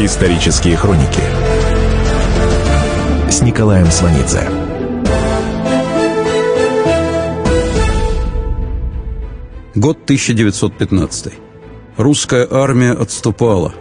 Исторические хроники с Николаем Сванидзе. Год 1915. Русская армия отступала.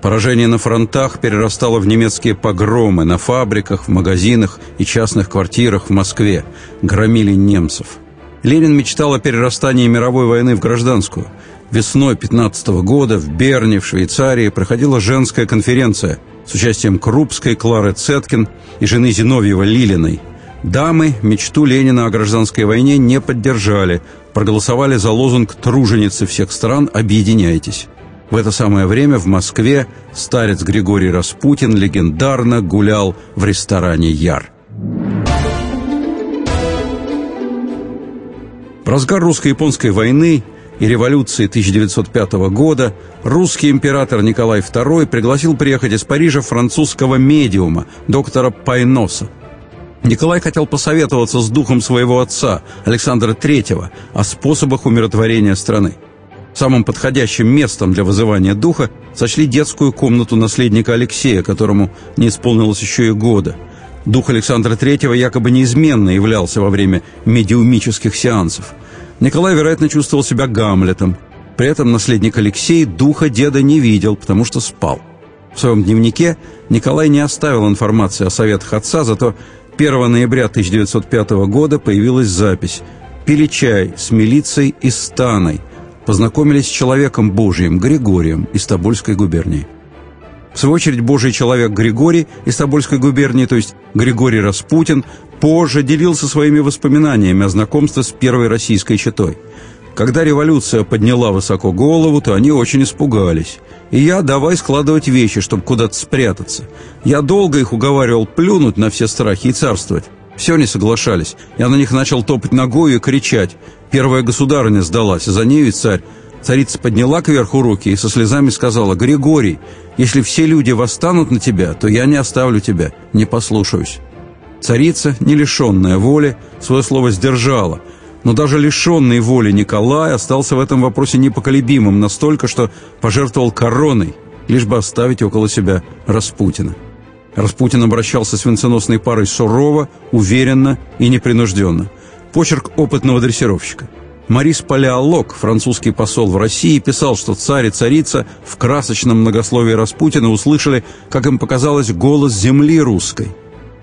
Поражение на фронтах перерастало в немецкие погромы на фабриках, в магазинах и частных квартирах в Москве. Громили немцев. Ленин мечтал о перерастании мировой войны в гражданскую – Весной 15 года в Берне, в Швейцарии, проходила женская конференция с участием Крупской, Клары Цеткин и жены Зиновьева Лилиной. Дамы мечту Ленина о гражданской войне не поддержали, проголосовали за лозунг «Труженицы всех стран, объединяйтесь». В это самое время в Москве старец Григорий Распутин легендарно гулял в ресторане «Яр». В разгар русско-японской войны и революции 1905 года русский император Николай II пригласил приехать из Парижа французского медиума, доктора Пайноса. Николай хотел посоветоваться с духом своего отца, Александра III, о способах умиротворения страны. Самым подходящим местом для вызывания духа сочли детскую комнату наследника Алексея, которому не исполнилось еще и года. Дух Александра III якобы неизменно являлся во время медиумических сеансов – Николай, вероятно, чувствовал себя Гамлетом. При этом наследник Алексей духа деда не видел, потому что спал. В своем дневнике Николай не оставил информации о советах отца, зато 1 ноября 1905 года появилась запись «Пили чай с милицией и станой». Познакомились с человеком Божьим, Григорием из Тобольской губернии. В свою очередь, Божий человек Григорий из Тобольской губернии, то есть Григорий Распутин, позже делился своими воспоминаниями о знакомстве с первой российской четой. Когда революция подняла высоко голову, то они очень испугались. И я давай складывать вещи, чтобы куда-то спрятаться. Я долго их уговаривал плюнуть на все страхи и царствовать. Все не соглашались. Я на них начал топать ногой и кричать. Первая государыня сдалась, а за нею и царь. Царица подняла кверху руки и со слезами сказала, «Григорий, если все люди восстанут на тебя, то я не оставлю тебя, не послушаюсь». Царица, не лишенная воли, свое слово сдержала, но даже лишенный воли Николай остался в этом вопросе непоколебимым настолько, что пожертвовал короной, лишь бы оставить около себя Распутина. Распутин обращался с венценосной парой сурово, уверенно и непринужденно. Почерк опытного дрессировщика – Марис Палеолог, французский посол в России, писал, что царь и царица в красочном многословии Распутина услышали, как им показалось, голос земли русской.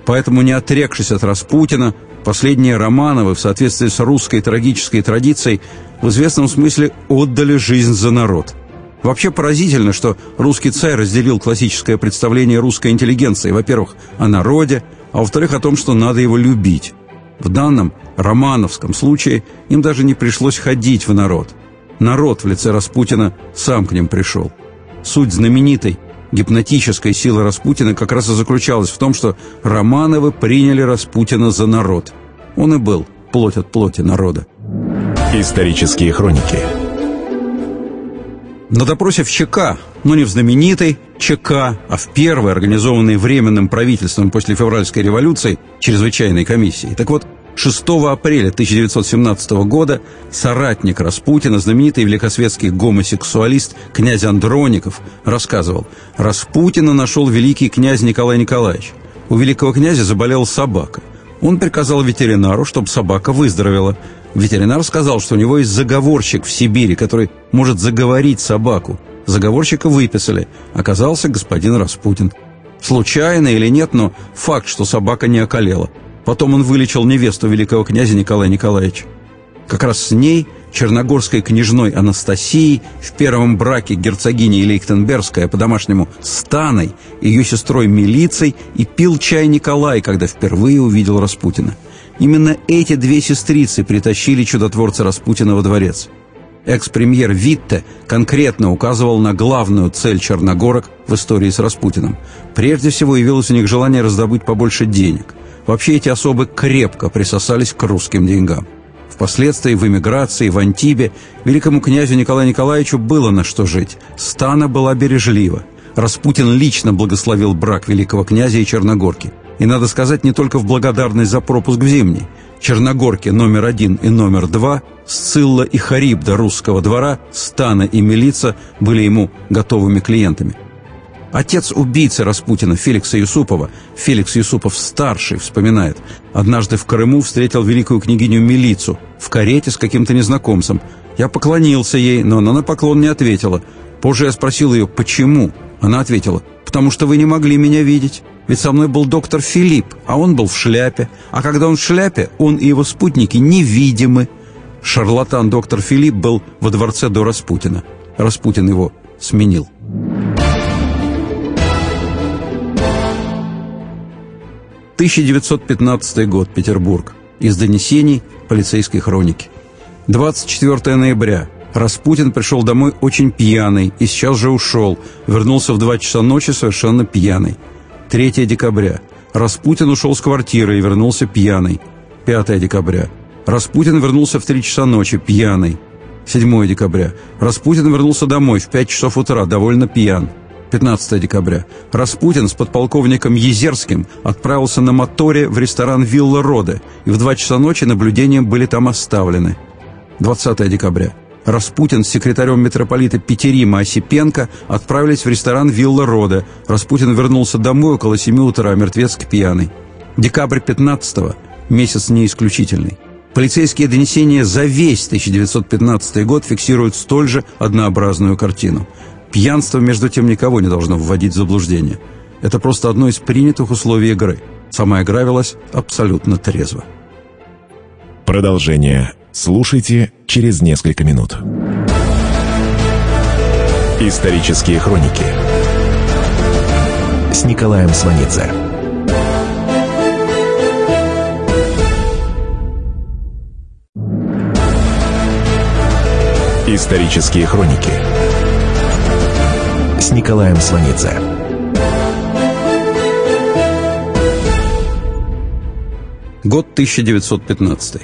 Поэтому, не отрекшись от Распутина, последние Романовы, в соответствии с русской трагической традицией, в известном смысле отдали жизнь за народ. Вообще поразительно, что русский царь разделил классическое представление русской интеллигенции, во-первых, о народе, а во-вторых, о том, что надо его любить. В данном романовском случае им даже не пришлось ходить в народ. Народ в лице Распутина сам к ним пришел. Суть знаменитой гипнотической силы Распутина как раз и заключалась в том, что Романовы приняли Распутина за народ. Он и был плоть от плоти народа. Исторические хроники на допросе в ЧК, но не в знаменитой ЧК, а в первой, организованной Временным правительством после февральской революции, чрезвычайной комиссии. Так вот, 6 апреля 1917 года соратник Распутина, знаменитый великосветский гомосексуалист князь Андроников, рассказывал, Распутина нашел великий князь Николай Николаевич. У великого князя заболела собака. Он приказал ветеринару, чтобы собака выздоровела. Ветеринар сказал, что у него есть заговорщик в Сибири, который может заговорить собаку. Заговорщика выписали. Оказался господин Распутин. Случайно или нет, но факт, что собака не околела. Потом он вылечил невесту великого князя Николая Николаевича. Как раз с ней, черногорской княжной Анастасией, в первом браке герцогиней Лейхтенбергская, по-домашнему Станой, ее сестрой Милицей, и пил чай Николай, когда впервые увидел Распутина. Именно эти две сестрицы притащили чудотворца Распутина во дворец. Экс-премьер Витте конкретно указывал на главную цель черногорок в истории с Распутиным. Прежде всего явилось у них желание раздобыть побольше денег. Вообще эти особы крепко присосались к русским деньгам. Впоследствии в эмиграции, в Антибе, великому князю Николаю Николаевичу было на что жить. Стана была бережлива. Распутин лично благословил брак великого князя и Черногорки. И, надо сказать, не только в благодарность за пропуск в Зимний. Черногорки номер один и номер два, Сцилла и Харибда русского двора, Стана и Милица были ему готовыми клиентами. Отец убийцы Распутина, Феликса Юсупова, Феликс Юсупов-старший, вспоминает, однажды в Крыму встретил великую княгиню Милицу в карете с каким-то незнакомцем. Я поклонился ей, но она на поклон не ответила. Позже я спросил ее, почему? Она ответила, потому что вы не могли меня видеть. Ведь со мной был доктор Филипп, а он был в шляпе. А когда он в шляпе, он и его спутники невидимы. Шарлатан доктор Филипп был во дворце до Распутина. Распутин его сменил. 1915 год, Петербург. Из донесений полицейской хроники. 24 ноября. Распутин пришел домой очень пьяный и сейчас же ушел. Вернулся в 2 часа ночи совершенно пьяный. 3 декабря. Распутин ушел с квартиры и вернулся пьяный. 5 декабря. Распутин вернулся в 3 часа ночи пьяный. 7 декабря. Распутин вернулся домой в 5 часов утра, довольно пьян. 15 декабря. Распутин с подполковником Езерским отправился на моторе в ресторан «Вилла Роде», и в 2 часа ночи наблюдения были там оставлены. 20 декабря. Распутин с секретарем митрополита Петерима Осипенко отправились в ресторан «Вилла Роде». Распутин вернулся домой около 7 утра, мертвецки пьяный. Декабрь 15 -го, месяц не исключительный. Полицейские донесения за весь 1915 год фиксируют столь же однообразную картину – Пьянство, между тем, никого не должно вводить в заблуждение. Это просто одно из принятых условий игры. Сама игра велась абсолютно трезво. Продолжение слушайте через несколько минут. Исторические хроники с Николаем Сванидзе. Исторические хроники с Николаем Сванидзе. Год 1915.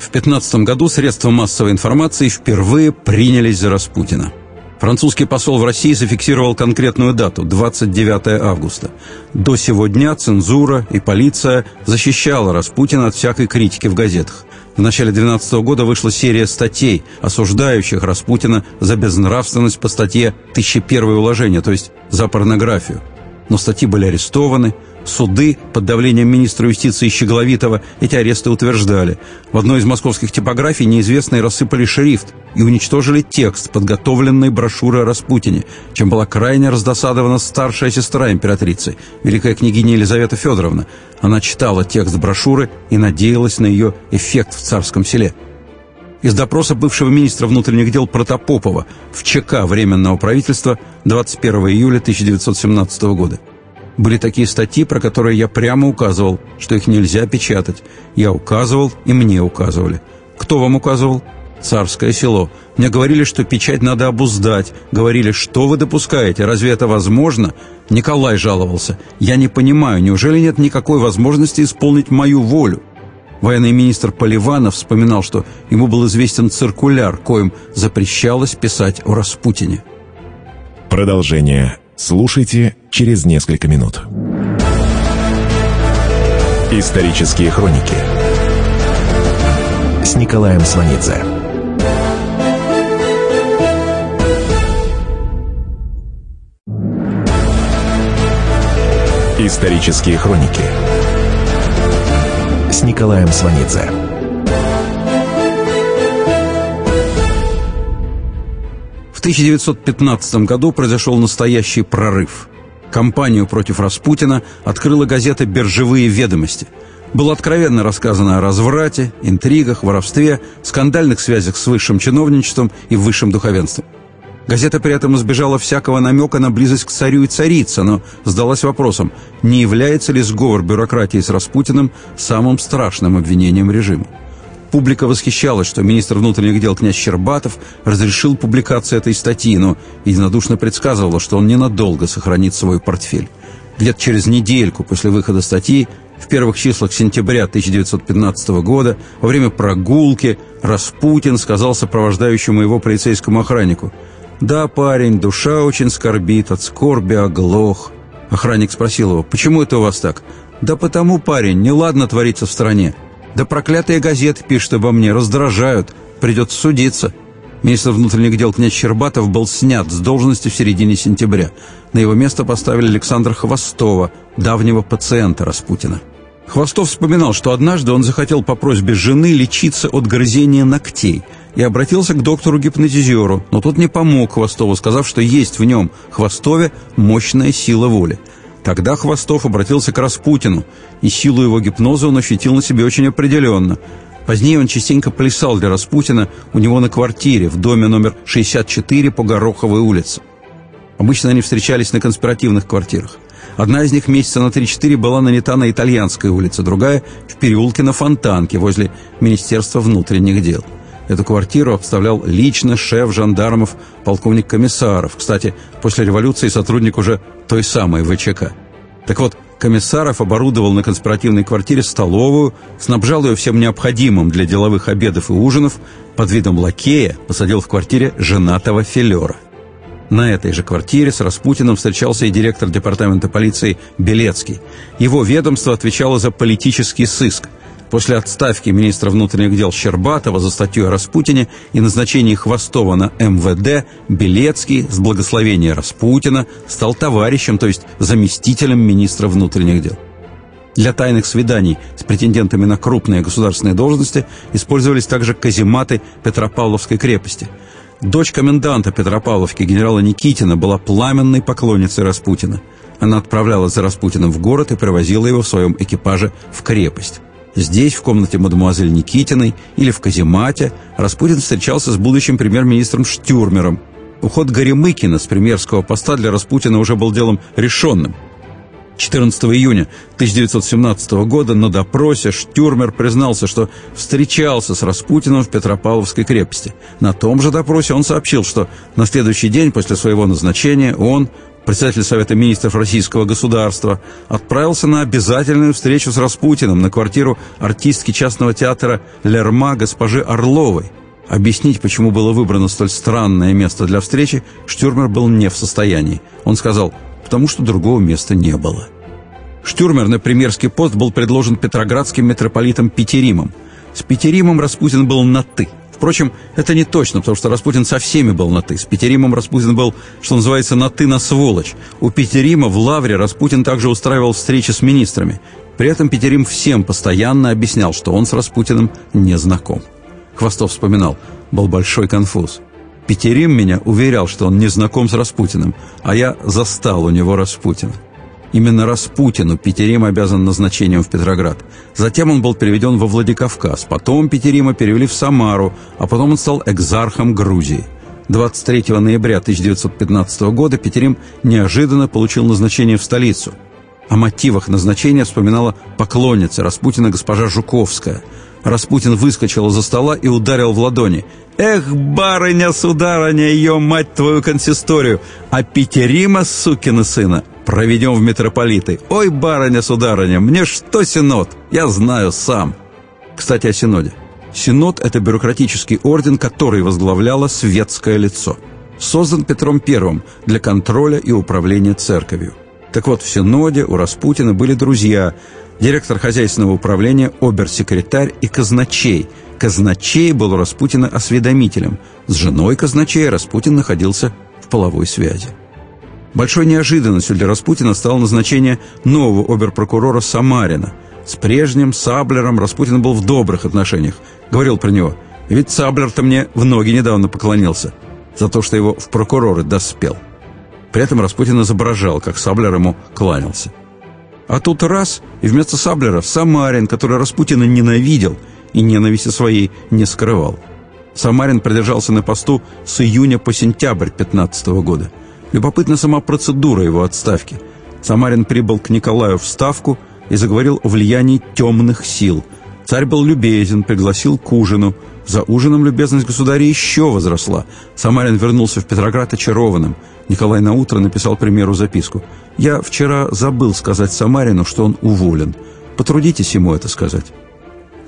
В 15 году средства массовой информации впервые принялись за Распутина. Французский посол в России зафиксировал конкретную дату – 29 августа. До сего дня цензура и полиция защищала Распутина от всякой критики в газетах. В начале 2012 года вышла серия статей, осуждающих Распутина за безнравственность по статье «1001 уложение», то есть за порнографию. Но статьи были арестованы, суды под давлением министра юстиции Щегловитова эти аресты утверждали. В одной из московских типографий неизвестные рассыпали шрифт и уничтожили текст подготовленной брошюры о Распутине, чем была крайне раздосадована старшая сестра императрицы, великая княгиня Елизавета Федоровна. Она читала текст брошюры и надеялась на ее эффект в царском селе. Из допроса бывшего министра внутренних дел Протопопова в ЧК Временного правительства 21 июля 1917 года. Были такие статьи, про которые я прямо указывал, что их нельзя печатать. Я указывал, и мне указывали. Кто вам указывал? Царское село. Мне говорили, что печать надо обуздать. Говорили, что вы допускаете, разве это возможно? Николай жаловался. Я не понимаю, неужели нет никакой возможности исполнить мою волю? Военный министр Поливанов вспоминал, что ему был известен циркуляр, коим запрещалось писать о Распутине. Продолжение слушайте через несколько минут. Исторические хроники с Николаем Сванидзе. Исторические хроники с Николаем Сванидзе. В 1915 году произошел настоящий прорыв. Кампанию против Распутина открыла газета «Биржевые ведомости». Было откровенно рассказано о разврате, интригах, воровстве, скандальных связях с высшим чиновничеством и высшим духовенством. Газета при этом избежала всякого намека на близость к царю и царице, но задалась вопросом, не является ли сговор бюрократии с Распутиным самым страшным обвинением режима. Публика восхищалась, что министр внутренних дел князь Щербатов разрешил публикацию этой статьи, но единодушно предсказывала, что он ненадолго сохранит свой портфель. Где-то через недельку после выхода статьи, в первых числах сентября 1915 года, во время прогулки, Распутин сказал сопровождающему его полицейскому охраннику – «Да, парень, душа очень скорбит, от скорби оглох». Охранник спросил его, «Почему это у вас так?» «Да потому, парень, неладно творится в стране. Да проклятые газеты пишут обо мне, раздражают, придется судиться». Министр внутренних дел князь Щербатов был снят с должности в середине сентября. На его место поставили Александра Хвостова, давнего пациента Распутина. Хвостов вспоминал, что однажды он захотел по просьбе жены лечиться от грызения ногтей и обратился к доктору-гипнотизеру, но тот не помог Хвостову, сказав, что есть в нем, Хвостове, мощная сила воли. Тогда Хвостов обратился к Распутину, и силу его гипноза он ощутил на себе очень определенно. Позднее он частенько плясал для Распутина у него на квартире в доме номер 64 по Гороховой улице. Обычно они встречались на конспиративных квартирах. Одна из них месяца на 3-4 была нанята на Итальянской улице, другая – в переулке на Фонтанке возле Министерства внутренних дел. Эту квартиру обставлял лично шеф жандармов полковник Комиссаров, кстати, после революции сотрудник уже той самой ВЧК. Так вот, Комиссаров оборудовал на конспиративной квартире столовую, снабжал ее всем необходимым для деловых обедов и ужинов, под видом лакея посадил в квартире женатого филера. На этой же квартире с Распутиным встречался и директор департамента полиции Белецкий. Его ведомство отвечало за политический сыск. После отставки министра внутренних дел Щербатова за статью о Распутине и назначении Хвостова на МВД, Белецкий с благословения Распутина стал товарищем, то есть заместителем министра внутренних дел. Для тайных свиданий с претендентами на крупные государственные должности использовались также казематы Петропавловской крепости – Дочь коменданта Петропавловки генерала Никитина была пламенной поклонницей Распутина. Она отправлялась за Распутиным в город и провозила его в своем экипаже в крепость. Здесь, в комнате мадемуазель Никитиной или в каземате, Распутин встречался с будущим премьер-министром Штюрмером. Уход Горемыкина с премьерского поста для Распутина уже был делом решенным – 14 июня 1917 года на допросе Штюрмер признался, что встречался с Распутиным в Петропавловской крепости. На том же допросе он сообщил, что на следующий день после своего назначения он, председатель Совета министров Российского государства, отправился на обязательную встречу с Распутиным на квартиру артистки частного театра «Лерма» госпожи Орловой. Объяснить, почему было выбрано столь странное место для встречи, Штюрмер был не в состоянии. Он сказал – потому что другого места не было. Штюрмер на премьерский пост был предложен петроградским митрополитом Петеримом. С Петеримом Распутин был на «ты». Впрочем, это не точно, потому что Распутин со всеми был на «ты». С Петеримом Распутин был, что называется, на «ты» на сволочь. У Петерима в Лавре Распутин также устраивал встречи с министрами. При этом Петерим всем постоянно объяснял, что он с Распутиным не знаком. Хвостов вспоминал, был большой конфуз. Петерим меня уверял, что он не знаком с Распутиным, а я застал у него Распутина. Именно Распутину Петерим обязан назначением в Петроград. Затем он был переведен во Владикавказ, потом Петерима перевели в Самару, а потом он стал экзархом Грузии. 23 ноября 1915 года Петерим неожиданно получил назначение в столицу. О мотивах назначения вспоминала поклонница Распутина госпожа Жуковская – Распутин выскочил из-за стола и ударил в ладони. «Эх, барыня-сударыня, ее мать твою консисторию! А Петерима, сукина сына, проведем в митрополиты! Ой, барыня-сударыня, мне что синод? Я знаю сам!» Кстати, о синоде. Синод – это бюрократический орден, который возглавляло светское лицо. Создан Петром I для контроля и управления церковью. Так вот, в Синоде у Распутина были друзья – директор хозяйственного управления, обер-секретарь и казначей. Казначей был у Распутина осведомителем. С женой казначея Распутин находился в половой связи. Большой неожиданностью для Распутина стало назначение нового оберпрокурора Самарина. С прежним Саблером Распутин был в добрых отношениях. Говорил про него, ведь Саблер-то мне в ноги недавно поклонился за то, что его в прокуроры доспел. При этом Распутин изображал, как Саблер ему кланялся. А тут раз, и вместо Саблера Самарин, который Распутина ненавидел и ненависти своей не скрывал. Самарин продержался на посту с июня по сентябрь 15 года. Любопытна сама процедура его отставки. Самарин прибыл к Николаю в Ставку и заговорил о влиянии темных сил. Царь был любезен, пригласил к ужину. За ужином любезность государя еще возросла. Самарин вернулся в Петроград очарованным – Николай на утро написал примеру записку. «Я вчера забыл сказать Самарину, что он уволен. Потрудитесь ему это сказать».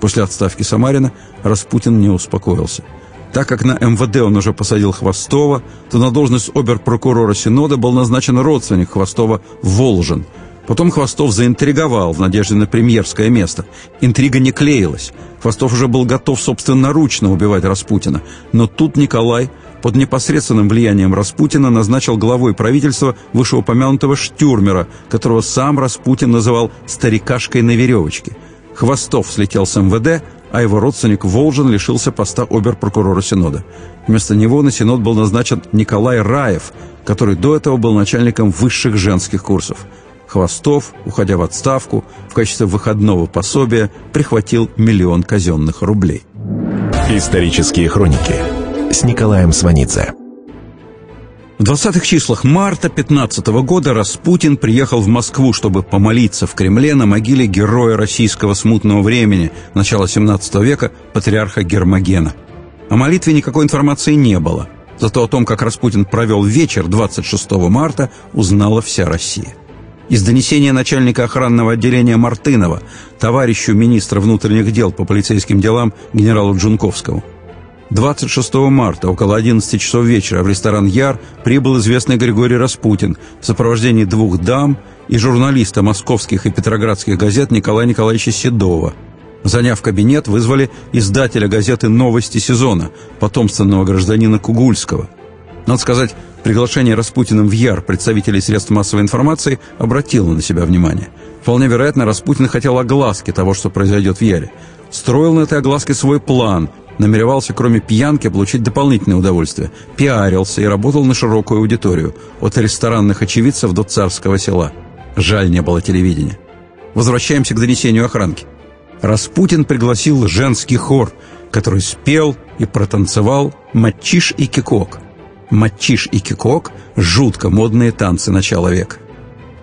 После отставки Самарина Распутин не успокоился. Так как на МВД он уже посадил Хвостова, то на должность оберпрокурора Синода был назначен родственник Хвостова Волжин. Потом Хвостов заинтриговал в надежде на премьерское место. Интрига не клеилась. Хвостов уже был готов собственноручно убивать Распутина. Но тут Николай под непосредственным влиянием Распутина назначил главой правительства вышеупомянутого Штюрмера, которого сам Распутин называл «старикашкой на веревочке». Хвостов слетел с МВД, а его родственник Волжин лишился поста оберпрокурора Синода. Вместо него на Синод был назначен Николай Раев, который до этого был начальником высших женских курсов. Хвостов, уходя в отставку, в качестве выходного пособия прихватил миллион казенных рублей. Исторические хроники с Николаем Сванидзе. В 20-х числах марта 15 года Распутин приехал в Москву, чтобы помолиться в Кремле на могиле героя российского смутного времени начала 17 века, патриарха Гермогена. О молитве никакой информации не было. Зато о том, как Распутин провел вечер 26 марта, узнала вся Россия из донесения начальника охранного отделения Мартынова товарищу министра внутренних дел по полицейским делам генералу Джунковскому. 26 марта около 11 часов вечера в ресторан «Яр» прибыл известный Григорий Распутин в сопровождении двух дам и журналиста московских и петроградских газет Николая Николаевича Седова. Заняв кабинет, вызвали издателя газеты «Новости сезона», потомственного гражданина Кугульского. Надо сказать, Приглашение Распутиным в Яр представителей средств массовой информации обратило на себя внимание. Вполне вероятно, Распутин хотел огласки того, что произойдет в Яре. Строил на этой огласке свой план, намеревался, кроме пьянки, получить дополнительное удовольствие. Пиарился и работал на широкую аудиторию, от ресторанных очевидцев до царского села. Жаль, не было телевидения. Возвращаемся к донесению охранки. Распутин пригласил женский хор, который спел и протанцевал «Матчиш и кекуок». Матчиш и кекуок – жутко модные танцы начала века.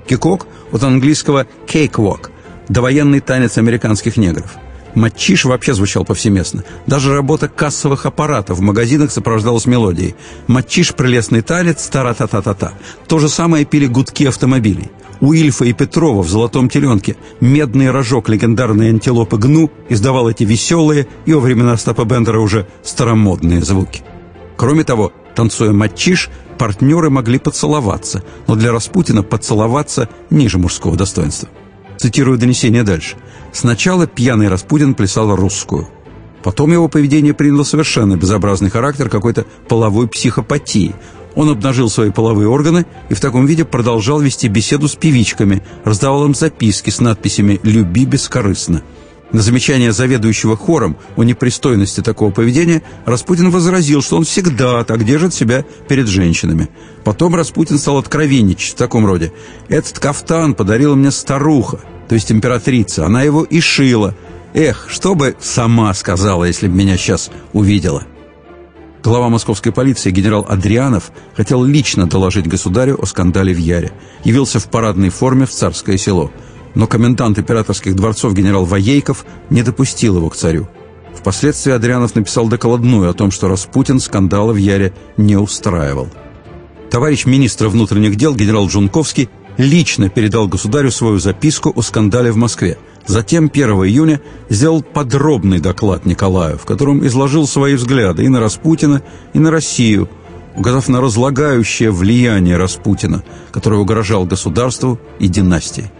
Кекуок от английского «cakewalk» – довоенный танец американских негров. Матчиш вообще звучал повсеместно. Даже работа кассовых аппаратов в магазинах сопровождалась мелодией. Матчиш – прелестный танец, тара-та-та-та-та. То же самое пили гудки автомобилей. У Ильфа и Петрова в «Золотом теленке» медный рожок легендарной антилопы Гну издавал эти веселые и во времена Остапа Бендера уже старомодные звуки. Кроме того, Танцуя матчиш, партнеры могли поцеловаться, но для Распутина поцеловаться ниже мужского достоинства. Цитирую донесение дальше. «Сначала пьяный Распутин плясал русскую. Потом его поведение приняло совершенно безобразный характер какой-то половой психопатии. Он обнажил свои половые органы и в таком виде продолжал вести беседу с певичками, раздавал им записки с надписями «Люби бескорыстно». На замечание заведующего хором о непристойности такого поведения Распутин возразил, что он всегда так держит себя перед женщинами. Потом Распутин стал откровенничать в таком роде. «Этот кафтан подарила мне старуха, то есть императрица. Она его и шила. Эх, что бы сама сказала, если бы меня сейчас увидела». Глава московской полиции генерал Адрианов хотел лично доложить государю о скандале в Яре. Явился в парадной форме в царское село – но комендант императорских дворцов генерал Воейков не допустил его к царю. Впоследствии Адрианов написал докладную о том, что Распутин скандала в Яре не устраивал. Товарищ министра внутренних дел генерал Джунковский лично передал государю свою записку о скандале в Москве. Затем 1 июня сделал подробный доклад Николаю, в котором изложил свои взгляды и на Распутина, и на Россию, указав на разлагающее влияние Распутина, которое угрожал государству и династии.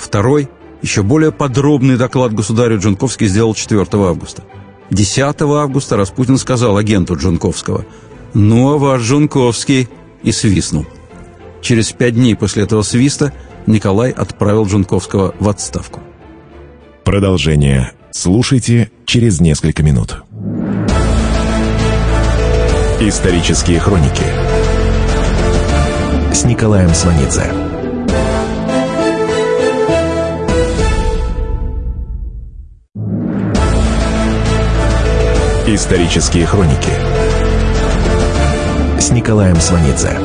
Второй, еще более подробный доклад государю Джунковский сделал 4 августа. 10 августа Распутин сказал агенту Джунковского «Ну, а ваш Джунковский» и свистнул. Через пять дней после этого свиста Николай отправил Джунковского в отставку. Продолжение слушайте через несколько минут. Исторические хроники с Николаем Сванидзе. Исторические хроники с Николаем Сванидзе.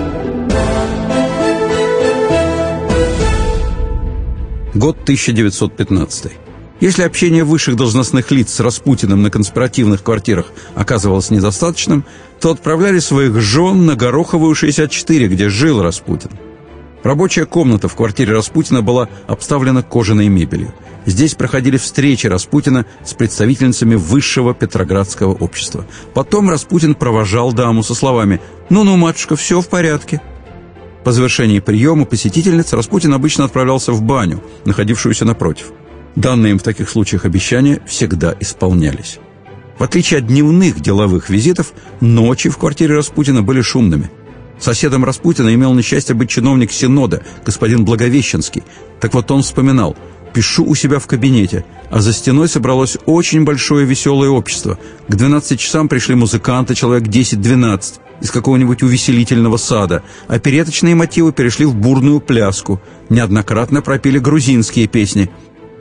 Год 1915. Если общение высших должностных лиц с Распутиным на конспиративных квартирах оказывалось недостаточным, то отправляли своих жен на Гороховую 64, где жил Распутин. Рабочая комната в квартире Распутина была обставлена кожаной мебелью. Здесь проходили встречи Распутина с представительницами высшего петроградского общества. Потом Распутин провожал даму со словами «Ну-ну, матушка, все в порядке». По завершении приема посетительниц Распутин обычно отправлялся в баню, находившуюся напротив. Данные им в таких случаях обещания всегда исполнялись. В отличие от дневных деловых визитов, ночи в квартире Распутина были шумными. Соседом Распутина имел несчастье быть чиновник Синода, господин Благовещенский. Так вот он вспоминал – пишу у себя в кабинете, а за стеной собралось очень большое веселое общество. К 12 часам пришли музыканты, человек 10-12, из какого-нибудь увеселительного сада, а переточные мотивы перешли в бурную пляску. Неоднократно пропели грузинские песни.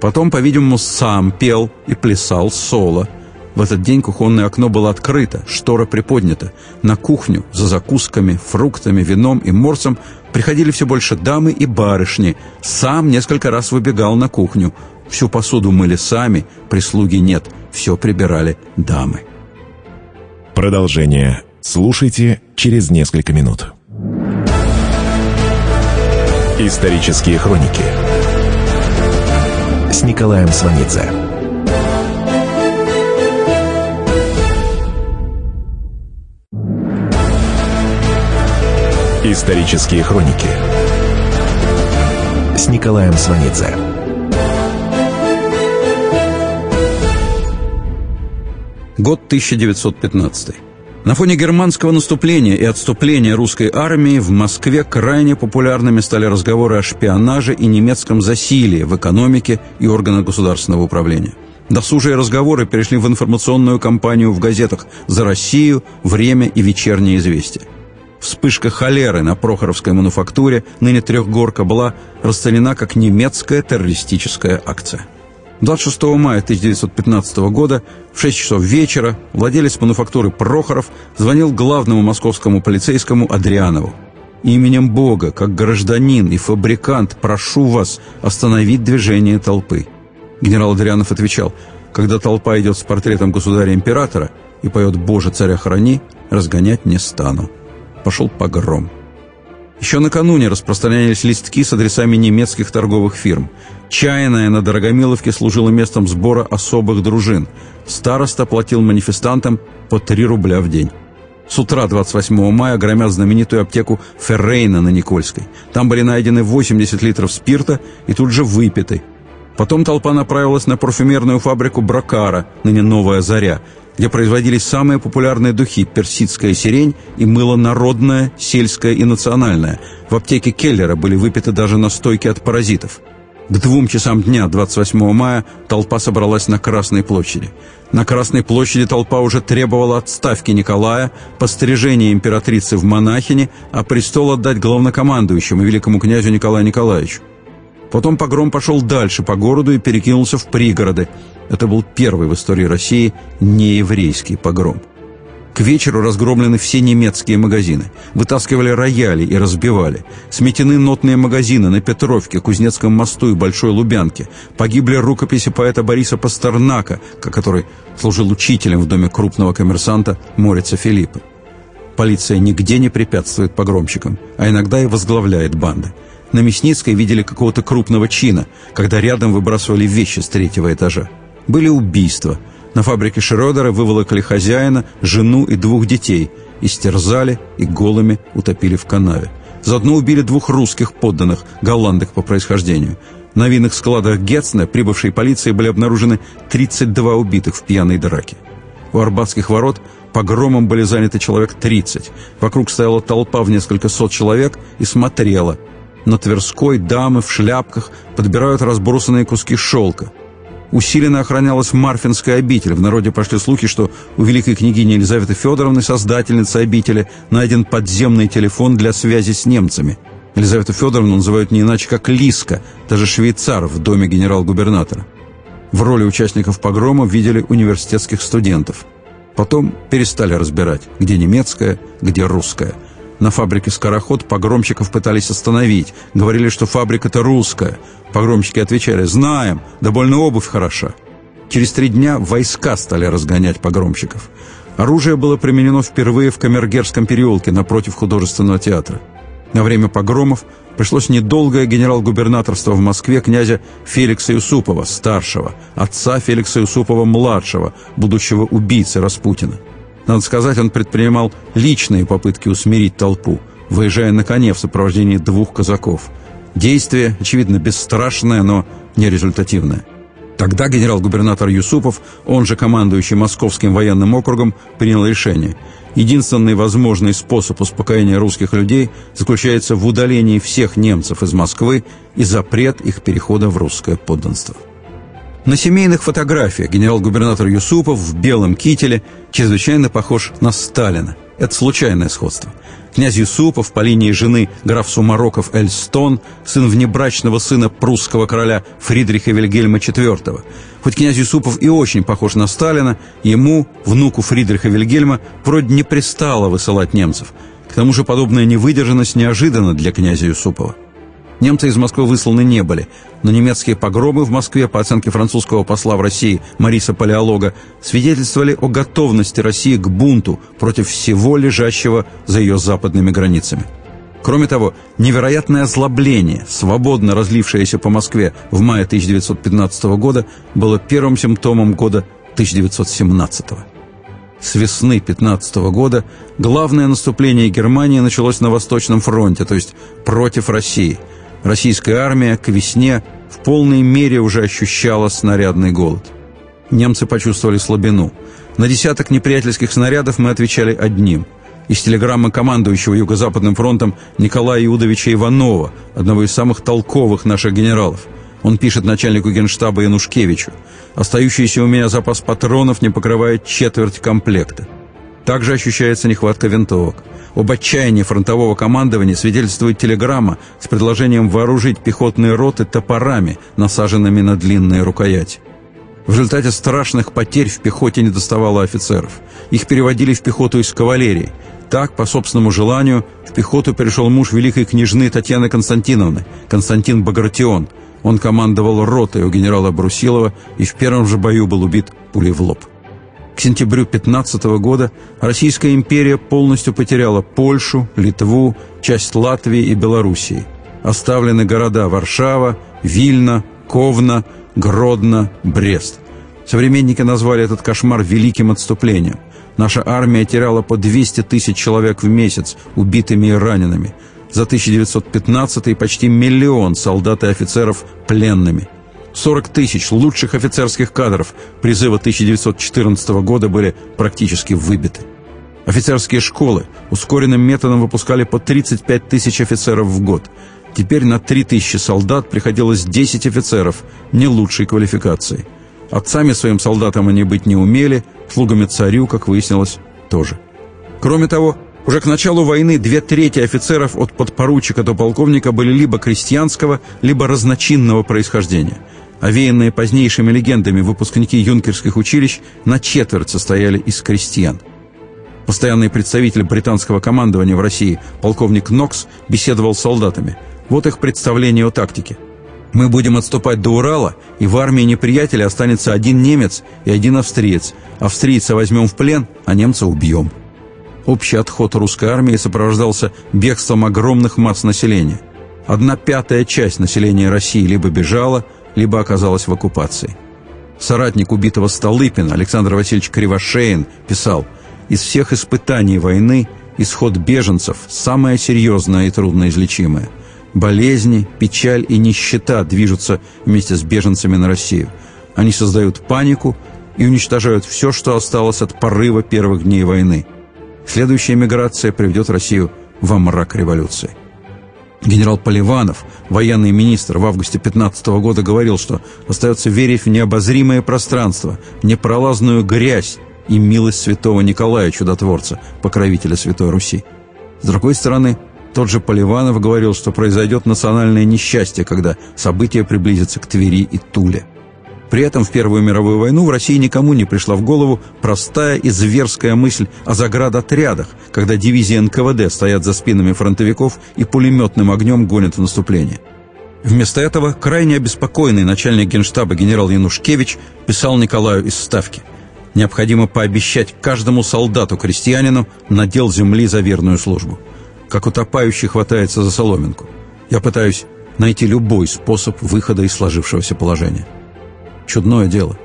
Потом, по-видимому, сам пел и плясал соло. В этот день кухонное окно было открыто, штора приподнята. На кухню за закусками, фруктами, вином и морсом Приходили все больше дамы и барышни. Сам несколько раз выбегал на кухню. Всю посуду мыли сами, прислуги нет. Все прибирали дамы. Продолжение слушайте через несколько минут. Исторические хроники с Николаем Сванидзе. Исторические хроники с Николаем Сванидзе. Год 1915. На фоне германского наступления и отступления русской армии в Москве крайне популярными стали разговоры о шпионаже и немецком засилии в экономике и органах государственного управления. Досужие разговоры перешли в информационную кампанию в газетах «За Россию», «Время» и «Вечернее известие». Вспышка холеры на Прохоровской мануфактуре, ныне Трехгорка, была расценена как немецкая террористическая акция. 26 мая 1915 года в 6 часов вечера владелец мануфактуры Прохоров звонил главному московскому полицейскому Адрианову. «Именем Бога, как гражданин и фабрикант, прошу вас остановить движение толпы». Генерал Адрианов отвечал, «Когда толпа идет с портретом государя-императора и поет «Боже, царя храни», разгонять не стану» пошел погром. Еще накануне распространялись листки с адресами немецких торговых фирм. Чайная на Дорогомиловке служила местом сбора особых дружин. Староста платил манифестантам по 3 рубля в день. С утра 28 мая громят знаменитую аптеку Феррейна на Никольской. Там были найдены 80 литров спирта и тут же выпиты. Потом толпа направилась на парфюмерную фабрику Бракара, ныне Новая Заря, где производились самые популярные духи «Персидская сирень» и мыло народное, сельское и национальное. В аптеке Келлера были выпиты даже настойки от паразитов. К двум часам дня 28 мая толпа собралась на Красной площади. На Красной площади толпа уже требовала отставки Николая, пострижения императрицы в монахине, а престол отдать главнокомандующему великому князю Николаю Николаевичу. Потом погром пошел дальше по городу и перекинулся в пригороды. Это был первый в истории России нееврейский погром. К вечеру разгромлены все немецкие магазины. Вытаскивали рояли и разбивали. Сметены нотные магазины на Петровке, Кузнецком мосту и Большой Лубянке. Погибли рукописи поэта Бориса Пастернака, который служил учителем в доме крупного коммерсанта Морица Филиппа. Полиция нигде не препятствует погромщикам, а иногда и возглавляет банды. На Мясницкой видели какого-то крупного чина, когда рядом выбрасывали вещи с третьего этажа. Были убийства. На фабрике Шрёдера выволокли хозяина, жену и двух детей, истерзали и голыми утопили в канаве. Заодно убили двух русских подданных, голландок по происхождению. На винных складах Гетцна прибывшей полиции были обнаружены 32 убитых в пьяной драке. У Арбатских ворот погромом были заняты человек 30. Вокруг стояла толпа в несколько сот человек и смотрела. На Тверской дамы в шляпках подбирают разбросанные куски шелка – усиленно охранялась Марфинская обитель. В народе пошли слухи, что у великой княгини Елизаветы Федоровны, создательницы обители, найден подземный телефон для связи с немцами. Елизавету Федоровну называют не иначе, как Лиска, даже швейцар в доме генерал-губернатора. В роли участников погрома видели университетских студентов. Потом перестали разбирать, где немецкая, где русская – на фабрике «Скороход» погромщиков пытались остановить. Говорили, что фабрика-то русская. Погромщики отвечали «Знаем, да обувь хороша». Через три дня войска стали разгонять погромщиков. Оружие было применено впервые в Камергерском переулке напротив художественного театра. На время погромов пришлось недолгое генерал-губернаторство в Москве князя Феликса Юсупова, старшего, отца Феликса Юсупова-младшего, будущего убийцы Распутина. Надо сказать, он предпринимал личные попытки усмирить толпу. выезжая на коне в сопровождении двух казаков. Действие, очевидно, бесстрашное, но нерезультативное. Тогда генерал-губернатор Юсупов, он же командующий Московским военным округом, принял решение. Единственный возможный способ успокоения русских людей заключается в удалении всех немцев из Москвы и запрет их перехода в русское подданство. На семейных фотографиях генерал-губернатор Юсупов в белом кителе чрезвычайно похож на Сталина. Это случайное сходство. Князь Юсупов по линии жены граф Сумароков Эльстон, сын внебрачного сына прусского короля Фридриха Вильгельма IV. Хоть князь Юсупов и очень похож на Сталина, ему, внуку Фридриха Вильгельма, вроде не пристало высылать немцев. К тому же подобная невыдержанность неожиданна для князя Юсупова. Немцы из Москвы высланы не были, но немецкие погромы в Москве, по оценке французского посла в России Мариса Палеолога, свидетельствовали о готовности России к бунту против всего лежащего за ее западными границами. Кроме того, невероятное озлобление, свободно разлившееся по Москве в мае 1915 года, было первым симптомом года 1917 года. С весны 15 года главное наступление Германии началось на Восточном фронте, то есть против России – Российская армия к весне в полной мере уже ощущала снарядный голод. Немцы почувствовали слабину. На десяток неприятельских снарядов мы отвечали одним. Из телеграммы командующего Юго-Западным фронтом Николая Иудовича Иванова, одного из самых толковых наших генералов. Он пишет начальнику генштаба Янушкевичу. «Остающийся у меня запас патронов не покрывает четверть комплекта. Также ощущается нехватка винтовок. Об отчаянии фронтового командования свидетельствует телеграмма с предложением вооружить пехотные роты топорами, насаженными на длинные рукояти. В результате страшных потерь в пехоте не доставало офицеров. Их переводили в пехоту из кавалерии. Так, по собственному желанию, в пехоту перешел муж великой княжны Татьяны Константиновны, Константин Багратион. Он командовал ротой у генерала Брусилова и в первом же бою был убит пулей в лоб. К сентябрю 15 года Российская империя полностью потеряла Польшу, Литву, часть Латвии и Белоруссии. Оставлены города Варшава, Вильна, Ковна, Гродно, Брест. Современники назвали этот кошмар великим отступлением. Наша армия теряла по 200 тысяч человек в месяц убитыми и ранеными. За 1915 почти миллион солдат и офицеров пленными – 40 тысяч лучших офицерских кадров призыва 1914 года были практически выбиты. Офицерские школы ускоренным методом выпускали по 35 тысяч офицеров в год. Теперь на 3 тысячи солдат приходилось 10 офицеров не лучшей квалификации. Отцами своим солдатам они быть не умели, слугами царю, как выяснилось, тоже. Кроме того, уже к началу войны две трети офицеров от подпоручика до полковника были либо крестьянского, либо разночинного происхождения – Овеянные позднейшими легендами выпускники юнкерских училищ на четверть состояли из крестьян. Постоянный представитель британского командования в России, полковник Нокс, беседовал с солдатами. Вот их представление о тактике. «Мы будем отступать до Урала, и в армии неприятеля останется один немец и один австриец. Австрийца возьмем в плен, а немца убьем». Общий отход русской армии сопровождался бегством огромных масс населения. Одна пятая часть населения России либо бежала, либо оказалась в оккупации. Соратник убитого Столыпина Александр Васильевич Кривошеин писал «Из всех испытаний войны исход беженцев самое серьезное и трудноизлечимое. Болезни, печаль и нищета движутся вместе с беженцами на Россию. Они создают панику и уничтожают все, что осталось от порыва первых дней войны. Следующая миграция приведет Россию во мрак революции. Генерал Поливанов, военный министр, в августе 15 года говорил, что остается верить в необозримое пространство, непролазную грязь и милость святого Николая Чудотворца, покровителя Святой Руси. С другой стороны, тот же Поливанов говорил, что произойдет национальное несчастье, когда события приблизятся к Твери и Туле. При этом в Первую мировую войну в России никому не пришла в голову простая и зверская мысль о заградотрядах, когда дивизии НКВД стоят за спинами фронтовиков и пулеметным огнем гонят в наступление. Вместо этого крайне обеспокоенный начальник генштаба генерал Янушкевич писал Николаю из Ставки «Необходимо пообещать каждому солдату-крестьянину надел земли за верную службу. Как утопающий хватается за соломинку. Я пытаюсь найти любой способ выхода из сложившегося положения». Чудное дело.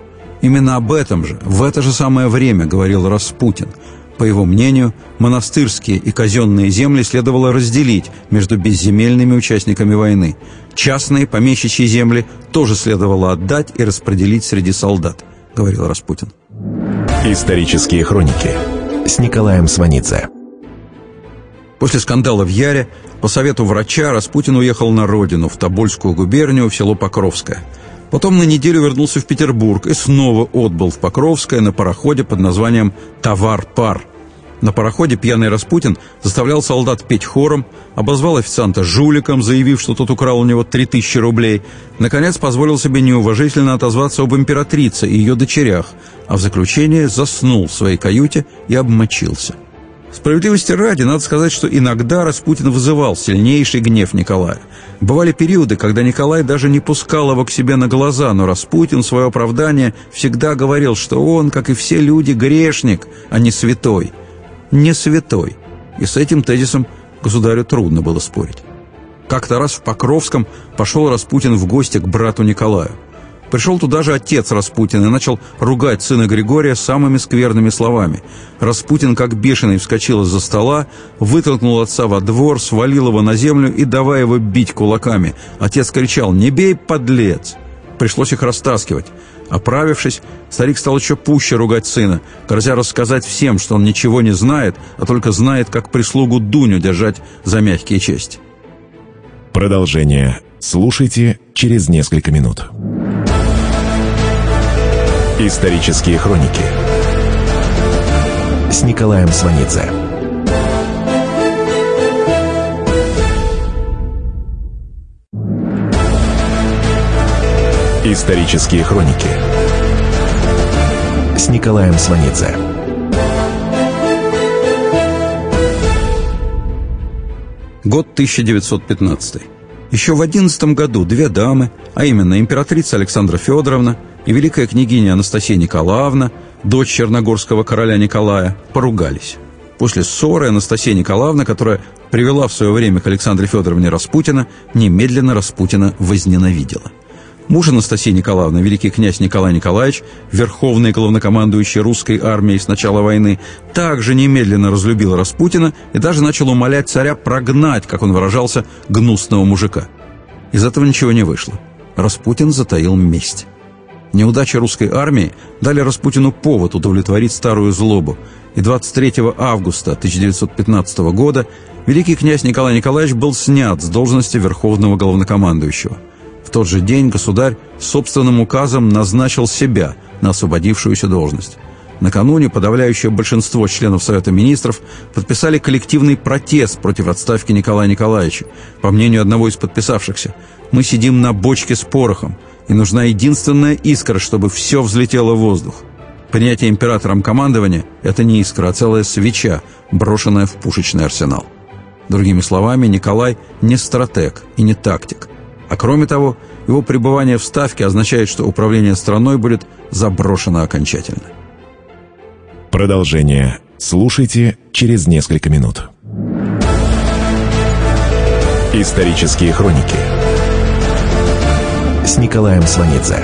Именно об этом же, в это же самое время говорил Распутин. По его мнению, монастырские и казенные земли следовало разделить между безземельными участниками войны. Частные помещичьи земли тоже следовало отдать и распределить среди солдат, говорил Распутин. Исторические хроники с Николаем Сванидзе. После скандала в Яре по совету врача Распутин уехал на родину, в Тобольскую губернию, в село Покровское. Потом на неделю вернулся в Петербург и снова отбыл в Покровское на пароходе под названием «Товар-пар». На пароходе пьяный Распутин заставлял солдат петь хором, обозвал официанта жуликом, заявив, что тот украл у него 3000 рублей. Наконец позволил себе неуважительно отозваться об императрице и ее дочерях, а в заключение заснул в своей каюте и обмочился. Справедливости ради, надо сказать, что иногда Распутин вызывал сильнейший гнев Николая. Бывали периоды, когда Николай даже не пускал его к себе на глаза, но Распутин свое оправдание всегда говорил, что он, как и все люди, грешник, а не святой – не святой. И с этим тезисом государю трудно было спорить. Как-то раз в Покровском пошел Распутин в гости к брату Николаю. Пришел туда же отец Распутина и начал ругать сына Григория самыми скверными словами. Распутин, как бешеный, вскочил из-за стола, вытолкнул отца во двор, свалил его на землю и давай его бить кулаками. Отец кричал «Не бей, подлец!» Пришлось их растаскивать. Оправившись, старик стал еще пуще ругать сына, грозя рассказать всем, что он ничего не знает, а только знает, как прислугу Дуню держать за мягкие чести. Продолжение слушайте через несколько минут. Исторические хроники с Николаем Сванидзе. Исторические хроники с Николаем Сванидзе. Год 1915. Еще в 11 году две дамы, а именно императрица Александра Федоровна и великая княгиня Анастасия Николаевна, дочь черногорского короля Николая, поругались. После ссоры Анастасия Николаевна, которая привела в свое время к Александре Федоровне Распутина, немедленно Распутина возненавидела. Муж Анастасии Николаевны, великий князь Николай Николаевич, верховный главнокомандующий русской армией с начала войны, также немедленно разлюбил Распутина и даже начал умолять царя прогнать, как он выражался, гнусного мужика. Из этого ничего не вышло. Распутин затаил месть. Неудачи русской армии дали Распутину повод удовлетворить старую злобу, и 23 августа 1915 года великий князь Николай Николаевич был снят с должности верховного главнокомандующего – в тот же день государь собственным указом назначил себя на освободившуюся должность. Накануне подавляющее большинство членов Совета Министров подписали коллективный протест против отставки Николая Николаевича. По мнению одного из подписавшихся, «Мы сидим на бочке с порохом, и нужна единственная искра, чтобы все взлетело в воздух». Принятие императором командования – это не искра, а целая свеча, брошенная в пушечный арсенал. Другими словами, Николай не стратег и не тактик – а кроме того, его пребывание в Ставке означает, что управление страной будет заброшено окончательно. Продолжение слушайте через несколько минут. Исторические хроники с Николаем Сванидзе.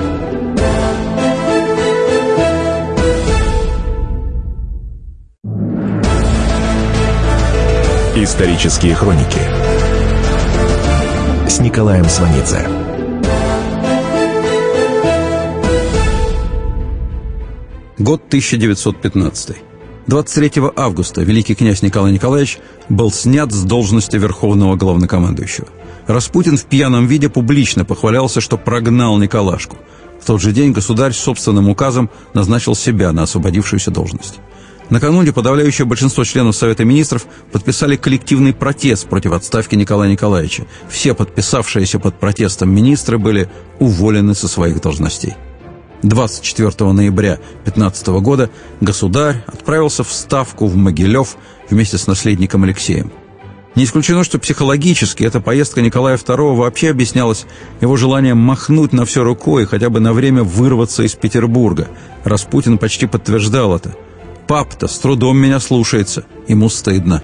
Исторические хроники с Николаем Сванидзе. Год 1915. 23 августа великий князь Николай Николаевич был снят с должности верховного главнокомандующего. Распутин в пьяном виде публично похвалялся, что прогнал Николашку. В тот же день государь собственным указом назначил себя на освободившуюся должность. Накануне подавляющее большинство членов Совета Министров подписали коллективный протест против отставки Николая Николаевича. Все подписавшиеся под протестом министры были уволены со своих должностей. 24 ноября 15 года государь отправился в Ставку в Могилев вместе с наследником Алексеем. Не исключено, что психологически эта поездка Николая II вообще объяснялась его желанием махнуть на все рукой хотя бы на время вырваться из Петербурга. Распутин почти подтверждал это – Пап-то с трудом меня слушается. Ему стыдно.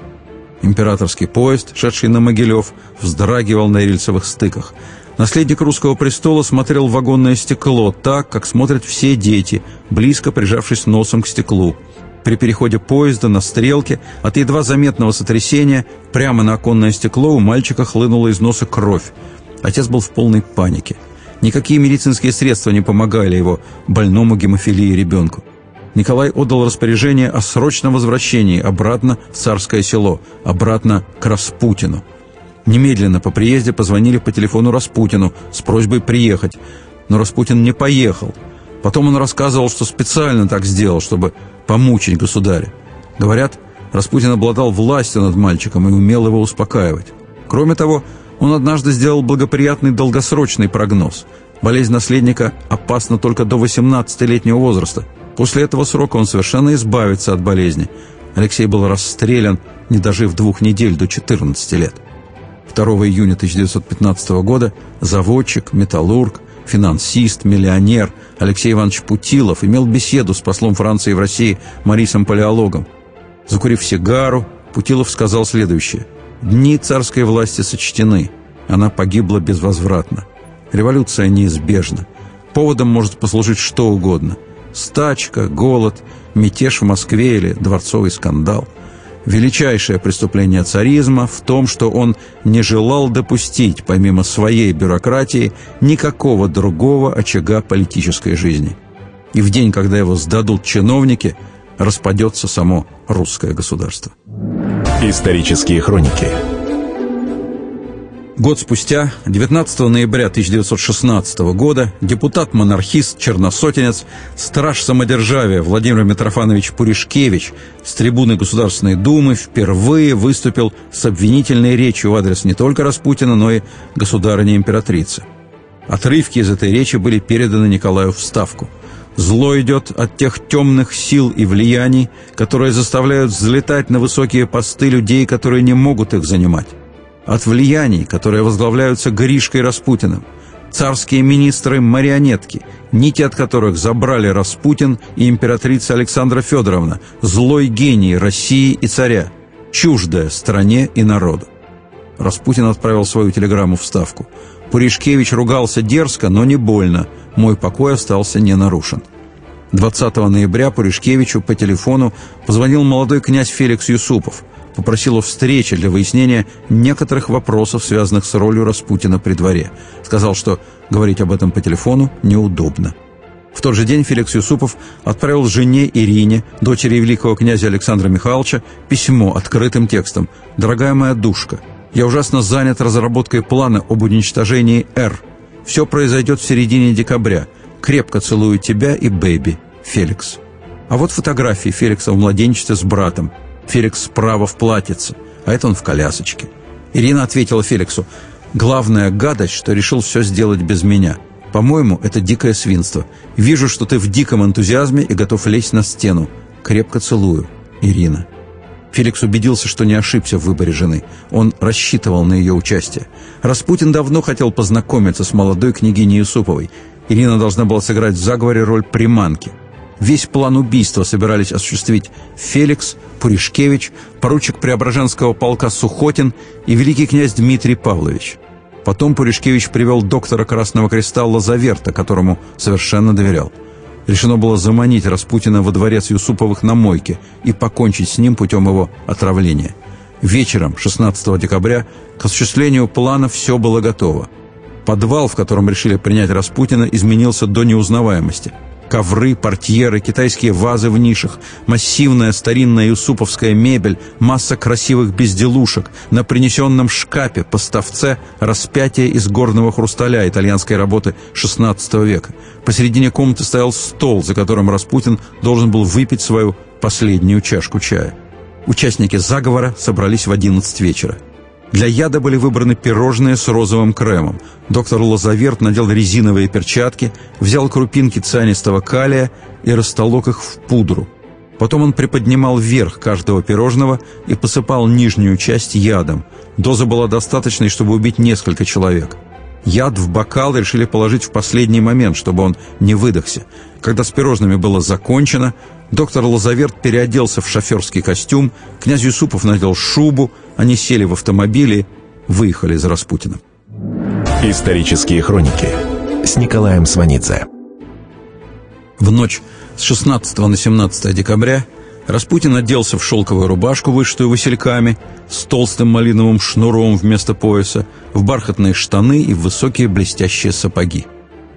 Императорский поезд, шедший на Могилев, вздрагивал на рельсовых стыках. Наследник русского престола смотрел в вагонное стекло так, как смотрят все дети, близко прижавшись носом к стеклу. При переходе поезда на стрелке от едва заметного сотрясения прямо на оконное стекло у мальчика хлынула из носа кровь. Отец был в полной панике. Никакие медицинские средства не помогали его больному гемофилии ребенку. Николай отдал распоряжение о срочном возвращении обратно в царское село, обратно к Распутину. Немедленно по приезде позвонили по телефону Распутину с просьбой приехать, но Распутин не поехал. Потом он рассказывал, что специально так сделал, чтобы помучить государя. Говорят, Распутин обладал властью над мальчиком и умел его успокаивать. Кроме того, он однажды сделал благоприятный долгосрочный прогноз. Болезнь наследника опасна только до 18-летнего возраста. После этого срока он совершенно избавится от болезни. Алексей был расстрелян, не дожив двух недель до 14 лет. 2 июня 1915 года заводчик, металлург, финансист, миллионер Алексей Иванович Путилов имел беседу с послом Франции в России Марисом Палеологом. Закурив сигару, Путилов сказал следующее. «Дни царской власти сочтены. Она погибла безвозвратно. Революция неизбежна. Поводом может послужить что угодно. Стачка, голод, мятеж в Москве или дворцовый скандал – Величайшее преступление царизма в том, что он не желал допустить, помимо своей бюрократии, никакого другого очага политической жизни. И в день, когда его сдадут чиновники, распадется само русское государство. Исторические хроники Год спустя, 19 ноября 1916 года, депутат-монархист, черносотенец, страж самодержавия Владимир Митрофанович Пуришкевич с трибуны Государственной Думы впервые выступил с обвинительной речью в адрес не только Распутина, но и государыни-императрицы. Отрывки из этой речи были переданы Николаю в Ставку. Зло идет от тех темных сил и влияний, которые заставляют взлетать на высокие посты людей, которые не могут их занимать от влияний, которые возглавляются Гришкой Распутиным, царские министры-марионетки, нити от которых забрали Распутин и императрица Александра Федоровна, злой гений России и царя, чуждая стране и народу. Распутин отправил свою телеграмму в Ставку. Пуришкевич ругался дерзко, но не больно. Мой покой остался не нарушен. 20 ноября Пуришкевичу по телефону позвонил молодой князь Феликс Юсупов попросил о встрече для выяснения некоторых вопросов, связанных с ролью Распутина при дворе. Сказал, что говорить об этом по телефону неудобно. В тот же день Феликс Юсупов отправил жене Ирине, дочери великого князя Александра Михайловича, письмо открытым текстом «Дорогая моя душка, я ужасно занят разработкой плана об уничтожении «Р». Все произойдет в середине декабря. Крепко целую тебя и Бэби, Феликс». А вот фотографии Феликса в младенчестве с братом. Феликс справа в платьице, а это он в колясочке. Ирина ответила Феликсу, «Главная гадость, что решил все сделать без меня. По-моему, это дикое свинство. Вижу, что ты в диком энтузиазме и готов лезть на стену. Крепко целую. Ирина». Феликс убедился, что не ошибся в выборе жены. Он рассчитывал на ее участие. Распутин давно хотел познакомиться с молодой княгиней Юсуповой. Ирина должна была сыграть в заговоре роль приманки. Весь план убийства собирались осуществить Феликс, Пуришкевич, поручик Преображенского полка Сухотин и великий князь Дмитрий Павлович. Потом Пуришкевич привел доктора Красного Креста Лазаверта, которому совершенно доверял. Решено было заманить Распутина во дворец Юсуповых на мойке и покончить с ним путем его отравления. Вечером 16 декабря к осуществлению плана все было готово. Подвал, в котором решили принять Распутина, изменился до неузнаваемости – ковры, портьеры, китайские вазы в нишах, массивная старинная юсуповская мебель, масса красивых безделушек, на принесенном шкафе, поставце, распятие из горного хрусталя итальянской работы XVI века. Посередине комнаты стоял стол, за которым Распутин должен был выпить свою последнюю чашку чая. Участники заговора собрались в 11 вечера. Для яда были выбраны пирожные с розовым кремом. Доктор Лозаверт надел резиновые перчатки, взял крупинки цианистого калия и растолок их в пудру. Потом он приподнимал верх каждого пирожного и посыпал нижнюю часть ядом. Доза была достаточной, чтобы убить несколько человек. Яд в бокал решили положить в последний момент, чтобы он не выдохся. Когда с пирожными было закончено, доктор Лазаверт переоделся в шоферский костюм, князь Юсупов надел шубу, они сели в автомобиле, выехали из Распутина. Исторические хроники с Николаем Сванидзе. В ночь с 16 на 17 декабря Распутин оделся в шелковую рубашку, вышитую васильками, с толстым малиновым шнуром вместо пояса, в бархатные штаны и в высокие блестящие сапоги.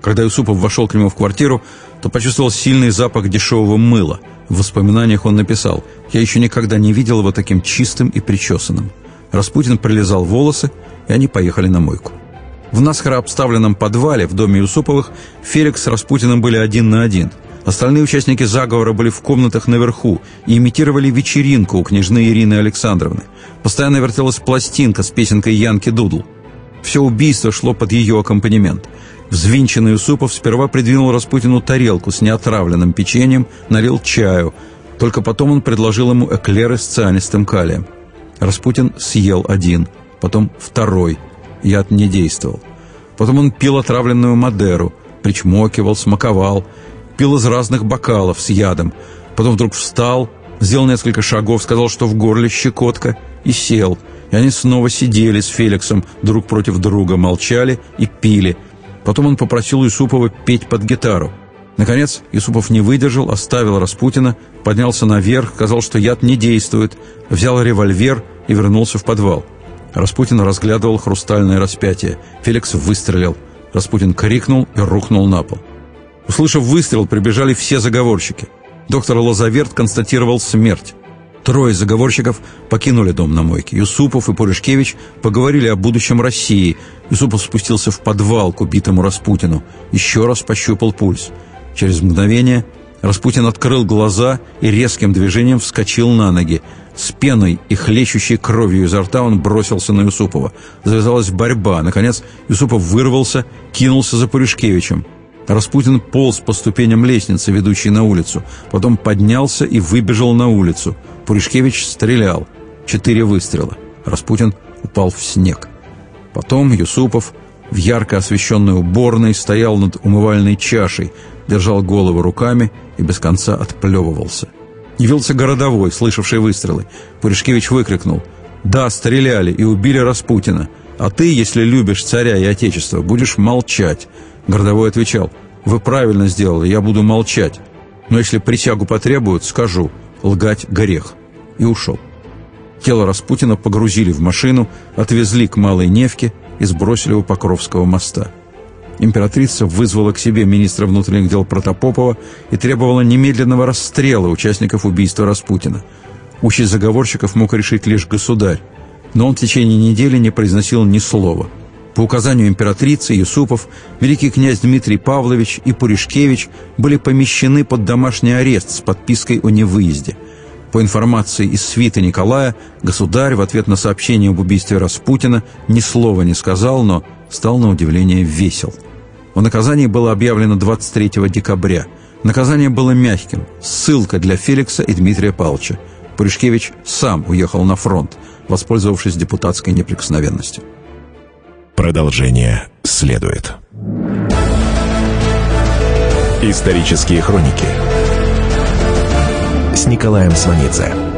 Когда Юсупов вошел к нему в квартиру, то почувствовал сильный запах дешевого мыла. В воспоминаниях он написал «Я еще никогда не видел его таким чистым и причесанным». Распутин прилезал волосы, и они поехали на мойку. В наскоро обставленном подвале в доме Юсуповых Феликс с Распутиным были один на один – Остальные участники заговора были в комнатах наверху и имитировали вечеринку у княжны Ирины Александровны. Постоянно вертелась пластинка с песенкой Янки Дудл. Все убийство шло под ее аккомпанемент. Взвинченный Юсупов сперва придвинул Распутину тарелку с неотравленным печеньем, налил чаю. Только потом он предложил ему эклеры с цианистым калием. Распутин съел один, потом второй. Яд не действовал. Потом он пил отравленную Мадеру, причмокивал, смаковал – пил из разных бокалов с ядом. Потом вдруг встал, сделал несколько шагов, сказал, что в горле щекотка, и сел. И они снова сидели с Феликсом друг против друга, молчали и пили. Потом он попросил Юсупова петь под гитару. Наконец, Юсупов не выдержал, оставил Распутина, поднялся наверх, сказал, что яд не действует, взял револьвер и вернулся в подвал. Распутин разглядывал хрустальное распятие. Феликс выстрелил. Распутин крикнул и рухнул на пол. Услышав выстрел, прибежали все заговорщики. Доктор Лозаверт констатировал смерть. Трое заговорщиков покинули дом на мойке. Юсупов и Пуришкевич поговорили о будущем России. Юсупов спустился в подвал к убитому Распутину. Еще раз пощупал пульс. Через мгновение Распутин открыл глаза и резким движением вскочил на ноги. С пеной и хлещущей кровью изо рта он бросился на Юсупова. Завязалась борьба. Наконец Юсупов вырвался, кинулся за Пуришкевичем. Распутин полз по ступеням лестницы, ведущей на улицу. Потом поднялся и выбежал на улицу. Пуришкевич стрелял. Четыре выстрела. Распутин упал в снег. Потом Юсупов в ярко освещенной уборной стоял над умывальной чашей, держал голову руками и без конца отплевывался. Явился городовой, слышавший выстрелы. Пуришкевич выкрикнул «Да, стреляли и убили Распутина, а ты, если любишь царя и отечество, будешь молчать». Городовой отвечал, «Вы правильно сделали, я буду молчать. Но если присягу потребуют, скажу, лгать грех». И ушел. Тело Распутина погрузили в машину, отвезли к Малой Невке и сбросили у Покровского моста. Императрица вызвала к себе министра внутренних дел Протопопова и требовала немедленного расстрела участников убийства Распутина. Участь заговорщиков мог решить лишь государь, но он в течение недели не произносил ни слова – по указанию императрицы Юсупов, великий князь Дмитрий Павлович и Пуришкевич были помещены под домашний арест с подпиской о невыезде. По информации из свита Николая, государь в ответ на сообщение об убийстве Распутина ни слова не сказал, но стал на удивление весел. О наказании было объявлено 23 декабря. Наказание было мягким. Ссылка для Феликса и Дмитрия Павловича. Пуришкевич сам уехал на фронт, воспользовавшись депутатской неприкосновенностью. Продолжение следует. Исторические хроники с Николаем Сванидзе.